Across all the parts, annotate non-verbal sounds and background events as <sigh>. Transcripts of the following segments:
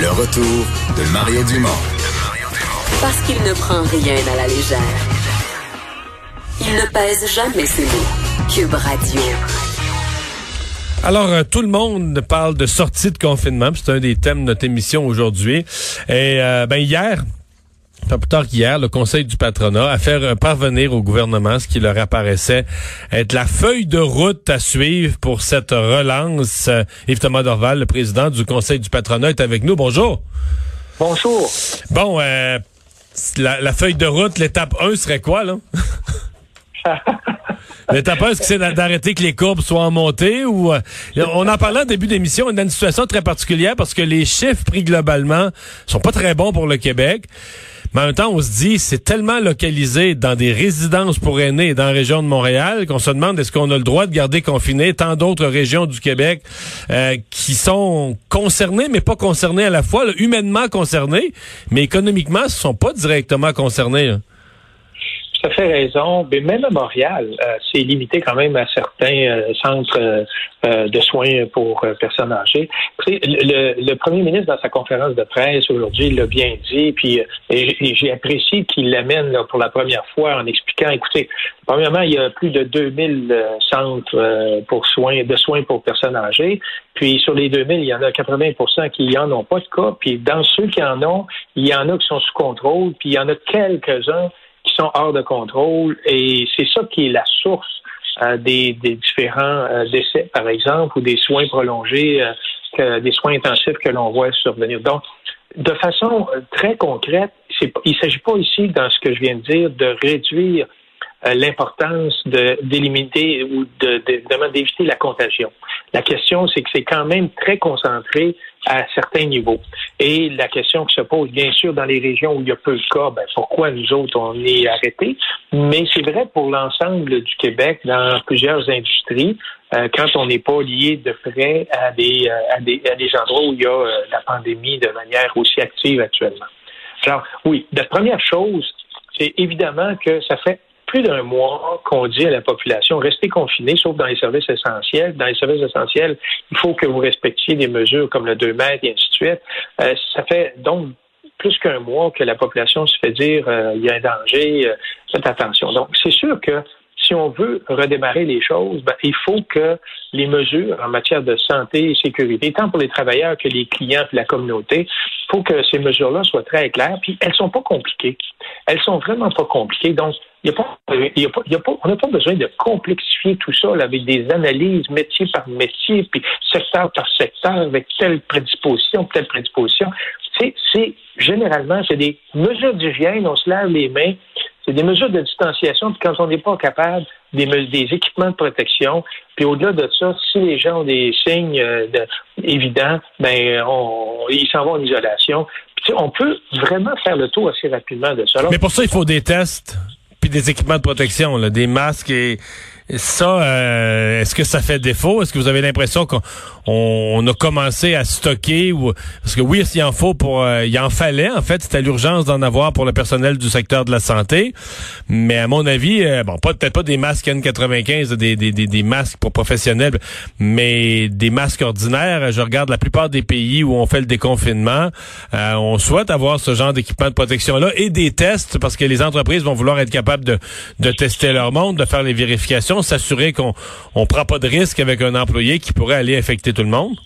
Le retour de Mario Dumont. Parce qu'il ne prend rien à la légère. Il ne pèse jamais ses mots. Cube Radio. Alors, euh, tout le monde parle de sortie de confinement. C'est un des thèmes de notre émission aujourd'hui. Et euh, ben hier, pas plus tard qu'hier, le Conseil du patronat a fait euh, parvenir au gouvernement ce qui leur apparaissait être la feuille de route à suivre pour cette relance. Euh, Yves Thomas Dorval, le président du Conseil du patronat, est avec nous. Bonjour. Bonjour. Bon, euh, la, la feuille de route, l'étape 1 serait quoi, là? <laughs> L'étape 1, est-ce que c'est d'a- d'arrêter que les courbes soient en montée ou... euh, on en parlait en début d'émission, on est dans une situation très particulière parce que les chiffres pris globalement sont pas très bons pour le Québec. Mais en même temps, on se dit, c'est tellement localisé dans des résidences pour aînés dans la région de Montréal qu'on se demande est-ce qu'on a le droit de garder confiné tant d'autres régions du Québec euh, qui sont concernées, mais pas concernées à la fois, humainement concernées, mais économiquement, ne sont pas directement concernées. là. Tout à fait raison. Mais même à Montréal, euh, c'est limité quand même à certains euh, centres euh, euh, de soins pour euh, personnes âgées. Le, le, premier ministre, dans sa conférence de presse aujourd'hui, l'a bien dit, puis euh, j'ai apprécié qu'il l'amène pour la première fois en expliquant, écoutez, premièrement, il y a plus de 2000 euh, centres pour soins, de soins pour personnes âgées. Puis sur les 2000, il y en a 80% qui en ont pas de cas. Puis dans ceux qui en ont, il y en a qui sont sous contrôle. Puis il y en a quelques-uns qui sont hors de contrôle. Et c'est ça qui est la source euh, des, des différents euh, décès, par exemple, ou des soins prolongés, euh, que- des soins intensifs que l'on voit survenir. Donc, de façon euh, très concrète, il ne s'agit pas ici, dans ce que je viens de dire, de réduire euh, l'importance de d'éliminer ou de, d'éviter la contagion. La question, c'est que c'est quand même très concentré à certains niveaux. Et la question qui se pose, bien sûr, dans les régions où il y a peu de cas, ben, pourquoi nous autres, on est arrêtés? Mais c'est vrai pour l'ensemble du Québec, dans plusieurs industries, euh, quand on n'est pas lié de près à des, euh, à des, à des endroits où il y a euh, la pandémie de manière aussi active actuellement. Alors, oui, la première chose, c'est évidemment que ça fait plus d'un mois qu'on dit à la population restez confinés, sauf dans les services essentiels. Dans les services essentiels, il faut que vous respectiez des mesures comme le 2 mètres et ainsi de suite. Euh, ça fait donc plus qu'un mois que la population se fait dire euh, il y a un danger, euh, faites attention. Donc, c'est sûr que si on veut redémarrer les choses, ben, il faut que les mesures en matière de santé et sécurité, tant pour les travailleurs que les clients et la communauté, il faut que ces mesures-là soient très claires. Puis elles sont pas compliquées. Elles sont vraiment pas compliquées. Donc, y a pas, y y a pas, on n'a pas besoin de complexifier tout ça avec des analyses métier par métier, puis secteur par secteur, avec telle prédisposition, telle prédisposition. C'est généralement, c'est des mesures d'hygiène, on se lave les mains, c'est des mesures de distanciation, puis quand on n'est pas capable, des, me- des équipements de protection, puis au-delà de ça, si les gens ont des signes euh, de- évidents, ben on, ils s'en vont en isolation. Puis, on peut vraiment faire le tour assez rapidement de ça. Mais pour ça, il faut des tests puis des équipements de protection, là, des masques et ça, euh, est-ce que ça fait défaut? Est-ce que vous avez l'impression qu'on on, on a commencé à stocker ou parce que oui, s'il en faut pour, euh, il en fallait en fait, c'était l'urgence d'en avoir pour le personnel du secteur de la santé. Mais à mon avis, euh, bon, peut-être pas des masques N95, des, des, des, des masques pour professionnels, mais des masques ordinaires. Je regarde la plupart des pays où on fait le déconfinement, euh, on souhaite avoir ce genre d'équipement de protection là et des tests parce que les entreprises vont vouloir être capables de, de tester leur monde, de faire les vérifications, s'assurer qu'on on prend pas de risque avec un employé qui pourrait aller infecter tout le monde?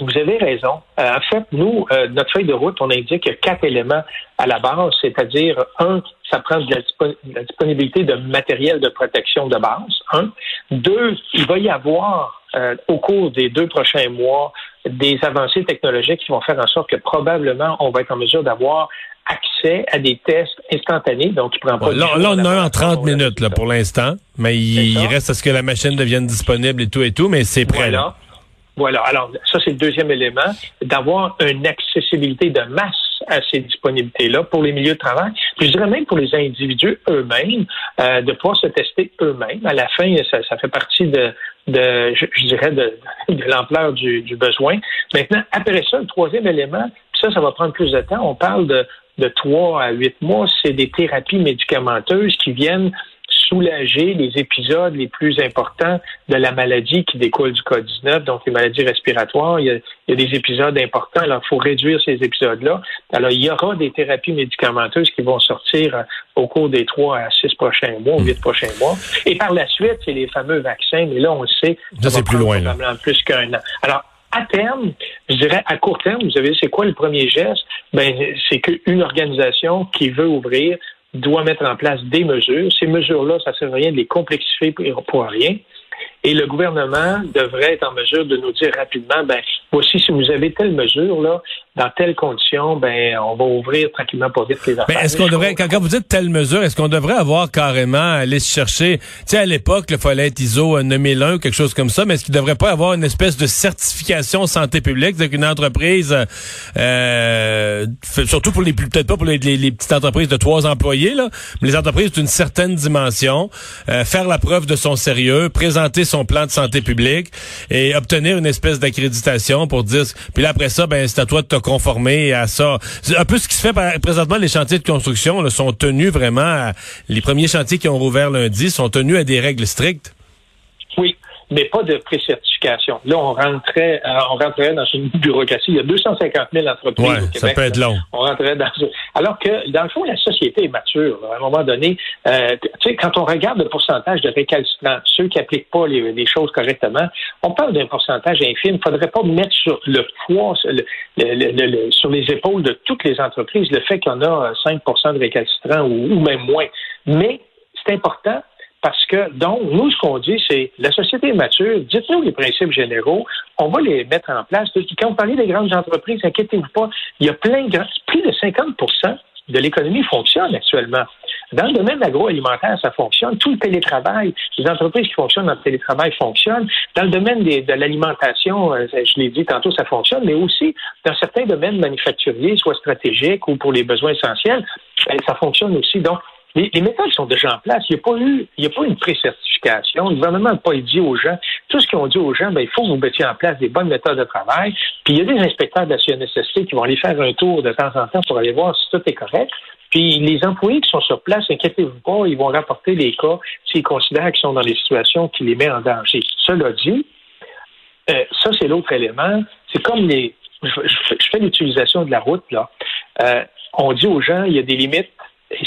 Vous avez raison. Euh, en fait, nous, euh, notre feuille de route, on indique quatre éléments à la base, c'est-à-dire, un, ça prend de la, dispo- de la disponibilité de matériel de protection de base. Un. Deux, il va y avoir euh, au cours des deux prochains mois des avancées technologiques qui vont faire en sorte que probablement on va être en mesure d'avoir accès à des tests instantanés. Donc, il prend pas Bon, là, là, on a un en d'avance. 30 minutes là, pour l'instant, mais il, reste à ce que la machine devienne disponible et tout et tout, mais c'est prêt. là. Voilà. Voilà. Alors, ça, c'est le deuxième élément, d'avoir une accessibilité de masse à ces disponibilités-là pour les milieux de travail. Puis je dirais même pour les individus eux-mêmes, euh, de pouvoir se tester eux-mêmes. À la fin, ça, ça fait partie de, de je, je dirais, de, de l'ampleur du, du besoin. Maintenant, après ça, le troisième élément, puis ça, ça va prendre plus de temps. On parle de, de 3 à 8 mois, c'est des thérapies médicamenteuses qui viennent soulager les épisodes les plus importants de la maladie qui découle du COVID-19, donc les maladies respiratoires. Il y a, il y a des épisodes importants. Alors, il faut réduire ces épisodes-là. Alors, il y aura des thérapies médicamenteuses qui vont sortir euh, au cours des trois à six prochains mois, ou huit prochains mois. Et par la suite, c'est les fameux vaccins. Mais là, on le sait, ça, c'est plus loin. Là. Plus qu'un an. Alors, à terme, je dirais à court terme, vous savez, c'est quoi le premier geste? Ben, c'est qu'une organisation qui veut ouvrir doit mettre en place des mesures. Ces mesures-là, ça ne sert à rien de les complexifier pour rien. Et le gouvernement devrait être en mesure de nous dire rapidement, ben, voici si vous avez telle mesure, là, dans telles conditions, ben, on va ouvrir tranquillement pas vite les affaires. est-ce qu'on devrait, quand, vous dites telle mesure, est-ce qu'on devrait avoir carrément aller se chercher, tu sais, à l'époque, il fallait être ISO 9001 ou quelque chose comme ça, mais est-ce qu'il devrait pas avoir une espèce de certification santé publique, c'est qu'une entreprise, euh, surtout pour les plus, peut-être pas pour les, petites entreprises de trois employés, là, mais les entreprises d'une certaine dimension, euh, faire la preuve de son sérieux, présenter son plan de santé publique et obtenir une espèce d'accréditation pour dire, puis là après ça, ben c'est à toi de te conformer à ça. Un peu ce qui se fait présentement. Les chantiers de construction là, sont tenus vraiment, les premiers chantiers qui ont rouvert lundi sont tenus à des règles strictes. Mais pas de pré-certification. Là, on rentrait, euh, on rentrait dans une <laughs> bureaucratie. Il y a 250 000 entreprises au Québec. Ça peut être long. On rentrait dans <laughs> alors que dans le fond, la société est mature. À un moment donné, euh, tu sais, quand on regarde le pourcentage de récalcitrants, ceux qui appliquent pas les, les choses correctement, on parle d'un pourcentage infime. Il faudrait pas mettre sur le poids, le, le, sur les épaules de toutes les entreprises le fait qu'on a 5% de récalcitrants ou, ou même moins. Mais c'est important parce que, donc, nous, ce qu'on dit, c'est la société est mature, dites-nous les principes généraux, on va les mettre en place. Quand vous parlez des grandes entreprises, inquiétez-vous pas, il y a plein de plus de 50 de l'économie fonctionne actuellement. Dans le domaine agroalimentaire, ça fonctionne. Tout le télétravail, les entreprises qui fonctionnent dans le télétravail fonctionnent. Dans le domaine de l'alimentation, euh, je l'ai dit tantôt, ça fonctionne, mais aussi dans certains domaines manufacturiers, soit stratégiques ou pour les besoins essentiels, ben, ça fonctionne aussi. Donc, les, les, méthodes sont déjà en place. Il n'y a pas eu, il n'y a pas une pré-certification. Le gouvernement n'a pas dit aux gens, tout ce qu'ils ont dit aux gens, ben, il faut que vous mettiez en place des bonnes méthodes de travail. Puis il y a des inspecteurs de la CNSST qui vont aller faire un tour de temps en temps pour aller voir si tout est correct. Puis les employés qui sont sur place, inquiétez-vous pas, ils vont rapporter les cas s'ils considèrent qu'ils sont dans des situations qui les mettent en danger. Cela dit, euh, ça c'est l'autre élément. C'est comme les, je, fais l'utilisation de la route là. Euh, on dit aux gens, il y a des limites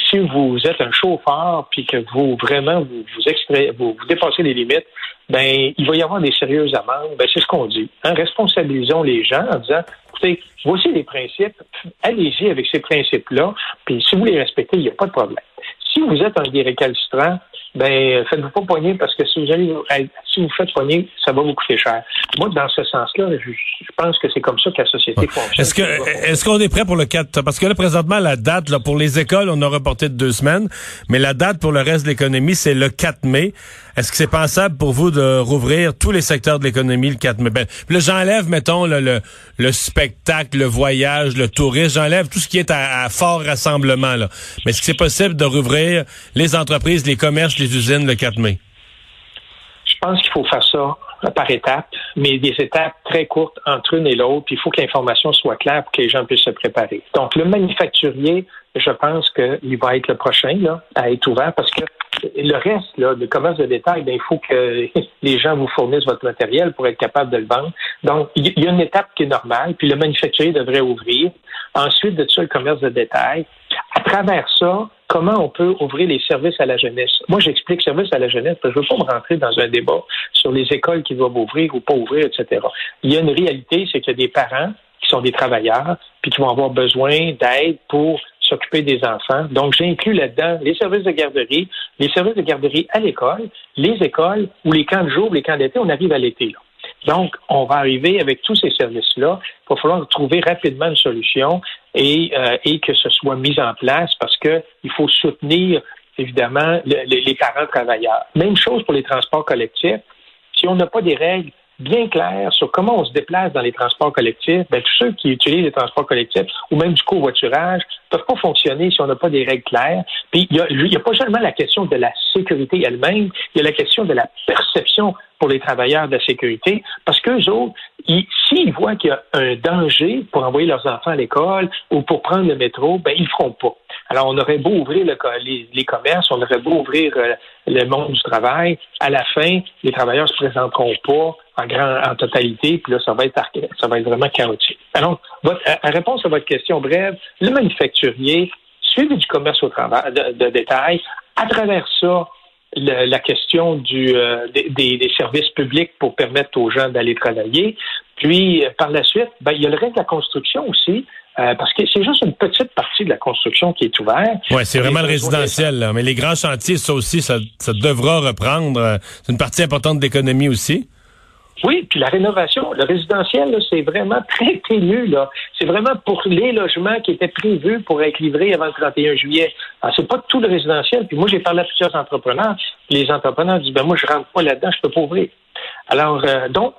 si vous êtes un chauffeur puis que vous vraiment vous vous, vous, dépassez les limites, ben il va y avoir des sérieuses amendes. Ben c'est ce qu'on dit. Hein? Responsabilisons les gens en disant écoutez, voici les principes, allez-y avec ces principes-là, puis si vous les respectez, il n'y a pas de problème. Si vous êtes un des ben faites-vous pas poigner parce que si vous allez si vous faites poigner, ça va vous coûter cher. Moi, dans ce sens-là, je, pense que c'est comme ça que la société fonctionne. Est-ce que est-ce qu'on est prêt pour le 4 parce que là présentement la date là pour les écoles, on a reporté de deux semaines, mais la date pour le reste de l'économie, c'est le 4 mai. Est-ce que c'est pensable pour vous de rouvrir tous les secteurs de l'économie le 4 mai? Ben, là, j'enlève, mettons, le, le, spectacle, le voyage, le tourisme, j'enlève tout ce qui est à, fort rassemblement. Là. Mais est-ce que c'est possible de rouvrir les entreprises, les commerces, usines le 4 mai? Je pense qu'il faut faire ça par étapes, mais des étapes très courtes entre une et l'autre. Puis il faut que l'information soit claire pour que les gens puissent se préparer. Donc, le manufacturier, je pense qu'il va être le prochain là, à être ouvert parce que le reste, là, le commerce de détail, ben, il faut que <laughs> les gens vous fournissent votre matériel pour être capable de le vendre. Donc, il y a une étape qui est normale, puis le manufacturier devrait ouvrir. Ensuite, de ça, le commerce de détail. À travers ça, comment on peut ouvrir les services à la jeunesse. Moi, j'explique services à la jeunesse parce que je ne veux pas me rentrer dans un débat sur les écoles qui doivent ouvrir ou pas ouvrir, etc. Il y a une réalité, c'est qu'il y a des parents qui sont des travailleurs, puis qui vont avoir besoin d'aide pour s'occuper des enfants. Donc, j'inclus là-dedans les services de garderie, les services de garderie à l'école, les écoles ou les camps de jour, les camps d'été, on arrive à l'été. Donc, on va arriver avec tous ces services-là. Il va falloir trouver rapidement une solution et, euh, et que ce soit mis en place parce qu'il faut soutenir, évidemment, les parents travailleurs. Même chose pour les transports collectifs. Si on n'a pas des règles bien clair sur comment on se déplace dans les transports collectifs, ben, tous ceux qui utilisent les transports collectifs ou même du covoiturage peuvent pas fonctionner si on n'a pas des règles claires. Puis il n'y a, a, pas seulement la question de la sécurité elle-même, il y a la question de la perception pour les travailleurs de la sécurité, parce qu'eux autres, s'ils voient qu'il y a un danger pour envoyer leurs enfants à l'école ou pour prendre le métro, ben ils ne feront pas. Alors, on aurait beau ouvrir les, commerces, on aurait beau ouvrir euh, le monde du travail, à la fin, les travailleurs se présenteront pas en grand, en totalité, puis là, ça va être, ça va être vraiment chaotique. Alors, votre, à, réponse à votre question brève, le manufacturier, suivi du commerce au travail, de, détail, à travers ça, la question du, euh, des, services publics pour permettre aux gens d'aller travailler. Puis, par la suite, ben, il y a le reste de la construction aussi. Euh, parce que c'est juste une petite partie de la construction qui est ouverte. Oui, c'est vraiment le résidentiel. Mais les grands chantiers, ça aussi, ça, ça devra reprendre. C'est une partie importante de l'économie aussi. Oui, puis la rénovation, le résidentiel, c'est vraiment très ténu. Là. C'est vraiment pour les logements qui étaient prévus pour être livrés avant le 31 juillet. Alors, c'est pas tout le résidentiel. Puis moi, j'ai parlé à plusieurs entrepreneurs. Les entrepreneurs disent, ben moi, je rentre pas là-dedans, je peux pas ouvrir. Alors, euh, donc,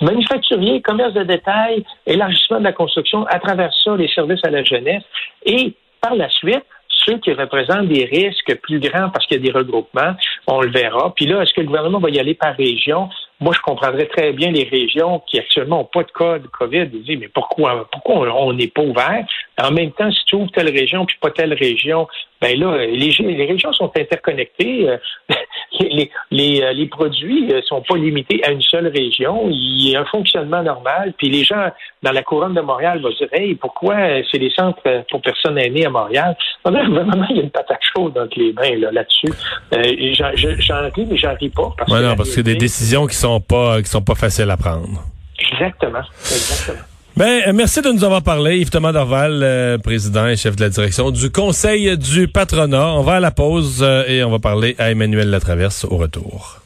manufacturier, commerce de détail, élargissement de la construction, à travers ça, les services à la jeunesse. Et par la suite, ceux qui représentent des risques plus grands parce qu'il y a des regroupements, on le verra. Puis là, est-ce que le gouvernement va y aller par région? Moi, je comprendrais très bien les régions qui actuellement n'ont pas de cas de COVID. Ils disent, mais pourquoi, pourquoi on n'est pas ouvert? En même temps, si tu ouvres telle région puis pas telle région, ben là, les, les régions sont interconnectées. Euh, <laughs> les, les, euh, les produits ne euh, sont pas limités à une seule région. Il y a un fonctionnement normal. Puis les gens dans la couronne de Montréal vont dire, hey, pourquoi c'est les centres pour personnes aînées à Montréal? <laughs> vraiment, il y a une patate chaude entre les mains là-dessus. j'en ris, mais j'en ris pas. Parce que non, parce que des décisions qui sont pas qui sont pas faciles à prendre. Exactement. Exactement. Ben, euh, merci de nous avoir parlé, Yves Thomas Dorval, euh, président et chef de la direction du Conseil du patronat. On va à la pause euh, et on va parler à Emmanuel Latraverse au retour.